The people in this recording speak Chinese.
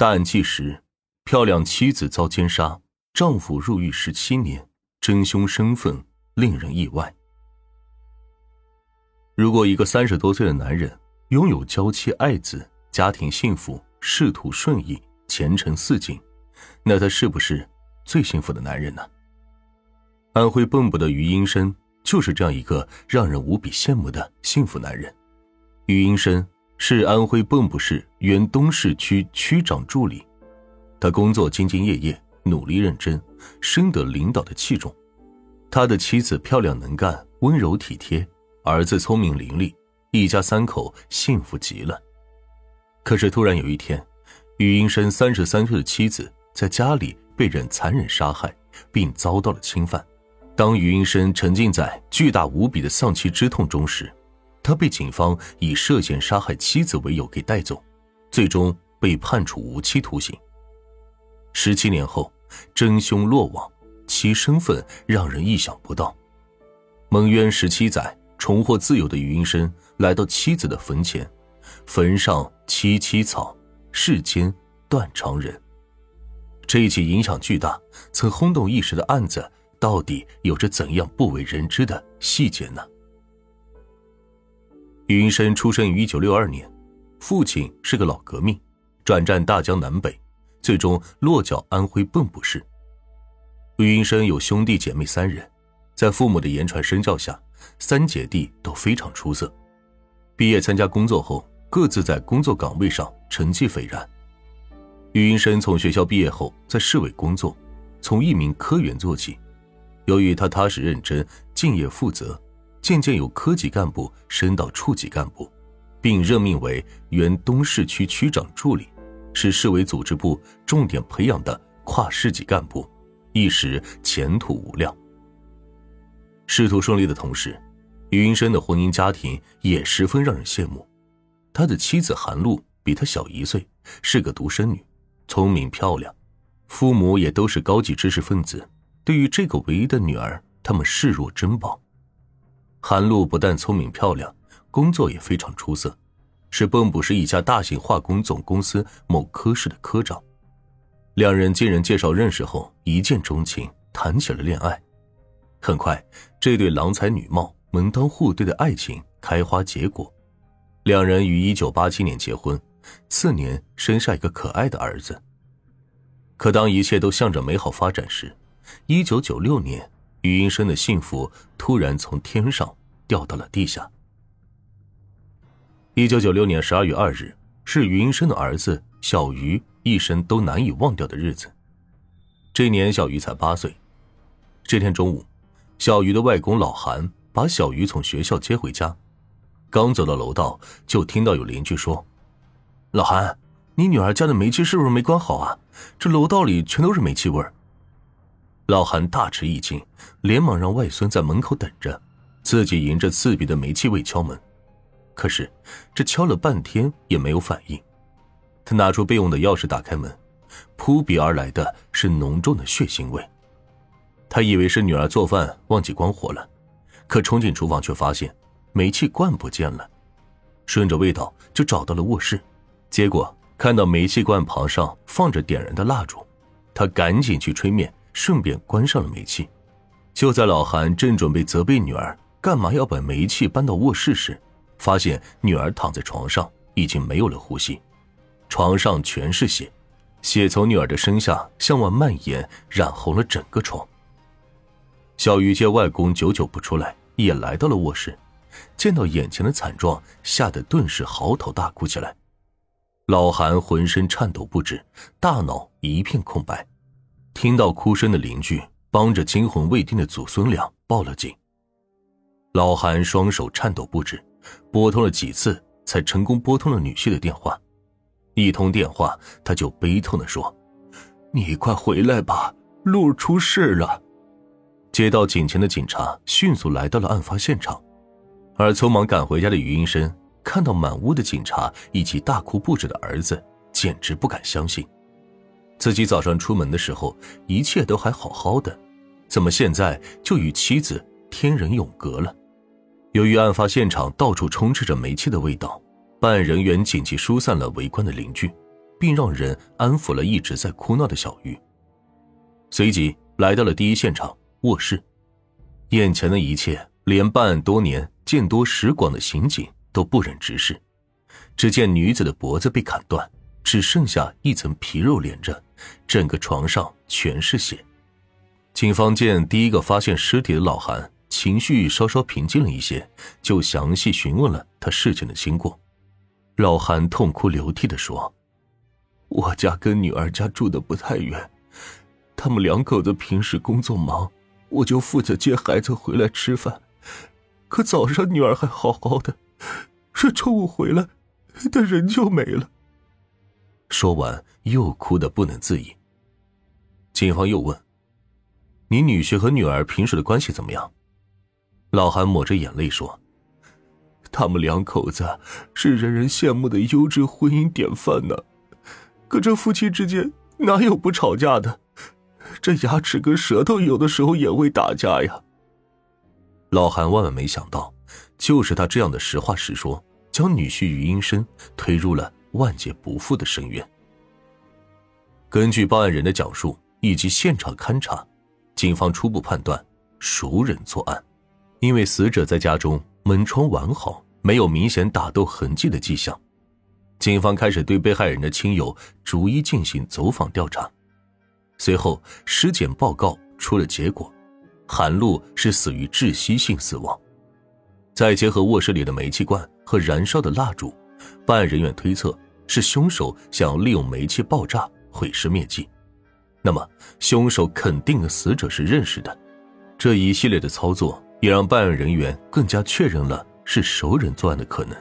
大案纪实：漂亮妻子遭奸杀，丈夫入狱十七年，真凶身份令人意外。如果一个三十多岁的男人拥有娇妻爱子，家庭幸福，仕途顺意，前程似锦，那他是不是最幸福的男人呢？安徽蚌埠的余英生就是这样一个让人无比羡慕的幸福男人。余英生。是安徽蚌埠市原东市区区长助理，他工作兢兢业业，努力认真，深得领导的器重。他的妻子漂亮能干，温柔体贴，儿子聪明伶俐，一家三口幸福极了。可是突然有一天，于英生三十三岁的妻子在家里被人残忍杀害，并遭到了侵犯。当于英生沉浸在巨大无比的丧妻之痛中时，他被警方以涉嫌杀害妻子为由给带走，最终被判处无期徒刑。十七年后，真凶落网，其身份让人意想不到。蒙冤十七载，重获自由的余英生来到妻子的坟前，坟上萋萋草，世间断肠人。这一起影响巨大、曾轰动一时的案子，到底有着怎样不为人知的细节呢？于云生出生于一九六二年，父亲是个老革命，转战大江南北，最终落脚安徽蚌埠市。于云生有兄弟姐妹三人，在父母的言传身教下，三姐弟都非常出色。毕业参加工作后，各自在工作岗位上成绩斐然。于云生从学校毕业后，在市委工作，从一名科员做起。由于他踏实认真、敬业负责。渐渐有科级干部升到处级干部，并任命为原东市区区长助理，是市委组织部重点培养的跨市级干部，一时前途无量。仕途顺利的同时，于云生的婚姻家庭也十分让人羡慕。他的妻子韩露比他小一岁，是个独生女，聪明漂亮，父母也都是高级知识分子，对于这个唯一的女儿，他们视若珍宝。韩露不但聪明漂亮，工作也非常出色，是蚌埠市一家大型化工总公司某科室的科长。两人经人介绍认识后，一见钟情，谈起了恋爱。很快，这对郎才女貌、门当户对的爱情开花结果，两人于一九八七年结婚，次年生下一个可爱的儿子。可当一切都向着美好发展时，一九九六年。余英生的幸福突然从天上掉到了地下。一九九六年十二月二日是余英生的儿子小余一生都难以忘掉的日子。这年小鱼才八岁。这天中午，小鱼的外公老韩把小鱼从学校接回家，刚走到楼道，就听到有邻居说：“老韩，你女儿家的煤气是不是没关好啊？这楼道里全都是煤气味儿。”老韩大吃一惊，连忙让外孙在门口等着，自己迎着刺鼻的煤气味敲门。可是，这敲了半天也没有反应。他拿出备用的钥匙打开门，扑鼻而来的是浓重的血腥味。他以为是女儿做饭忘记关火了，可冲进厨房却发现煤气罐不见了。顺着味道就找到了卧室，结果看到煤气罐旁上放着点燃的蜡烛，他赶紧去吹灭。顺便关上了煤气。就在老韩正准备责备女儿干嘛要把煤气搬到卧室时，发现女儿躺在床上已经没有了呼吸，床上全是血，血从女儿的身下向外蔓延，染红了整个床。小鱼见外公久久不出来，也来到了卧室，见到眼前的惨状，吓得顿时嚎啕大哭起来。老韩浑身颤抖不止，大脑一片空白。听到哭声的邻居帮着惊魂未定的祖孙俩报了警。老韩双手颤抖不止，拨通了几次才成功拨通了女婿的电话。一通电话，他就悲痛的说：“你快回来吧，路出事了。”接到警情的警察迅速来到了案发现场，而匆忙赶回家的余英生看到满屋的警察以及大哭不止的儿子，简直不敢相信。自己早上出门的时候，一切都还好好的，怎么现在就与妻子天人永隔了？由于案发现场到处充斥着煤气的味道，办案人员紧急疏散了围观的邻居，并让人安抚了一直在哭闹的小玉。随即来到了第一现场卧室，眼前的一切，连办案多年、见多识广的刑警都不忍直视。只见女子的脖子被砍断，只剩下一层皮肉连着，整个床上全是血。警方见第一个发现尸体的老韩情绪稍稍平静了一些，就详细询问了他事情的经过。老韩痛哭流涕的说：“我家跟女儿家住的不太远，他们两口子平时工作忙，我就负责接孩子回来吃饭。可早上女儿还好好的，这中午回来，她人就没了。”说完又哭得不能自已。警方又问。你女婿和女儿平时的关系怎么样？老韩抹着眼泪说：“他们两口子是人人羡慕的优质婚姻典范呢。可这夫妻之间哪有不吵架的？这牙齿跟舌头有的时候也会打架呀。”老韩万万没想到，就是他这样的实话实说，将女婿于英生推入了万劫不复的深渊。根据报案人的讲述以及现场勘查。警方初步判断，熟人作案，因为死者在家中门窗完好，没有明显打斗痕迹的迹象。警方开始对被害人的亲友逐一进行走访调查。随后，尸检报告出了结果，韩露是死于窒息性死亡。再结合卧室里的煤气罐和燃烧的蜡烛，办案人员推测是凶手想要利用煤气爆炸毁尸灭迹。那么，凶手肯定和死者是认识的，这一系列的操作也让办案人员更加确认了是熟人作案的可能。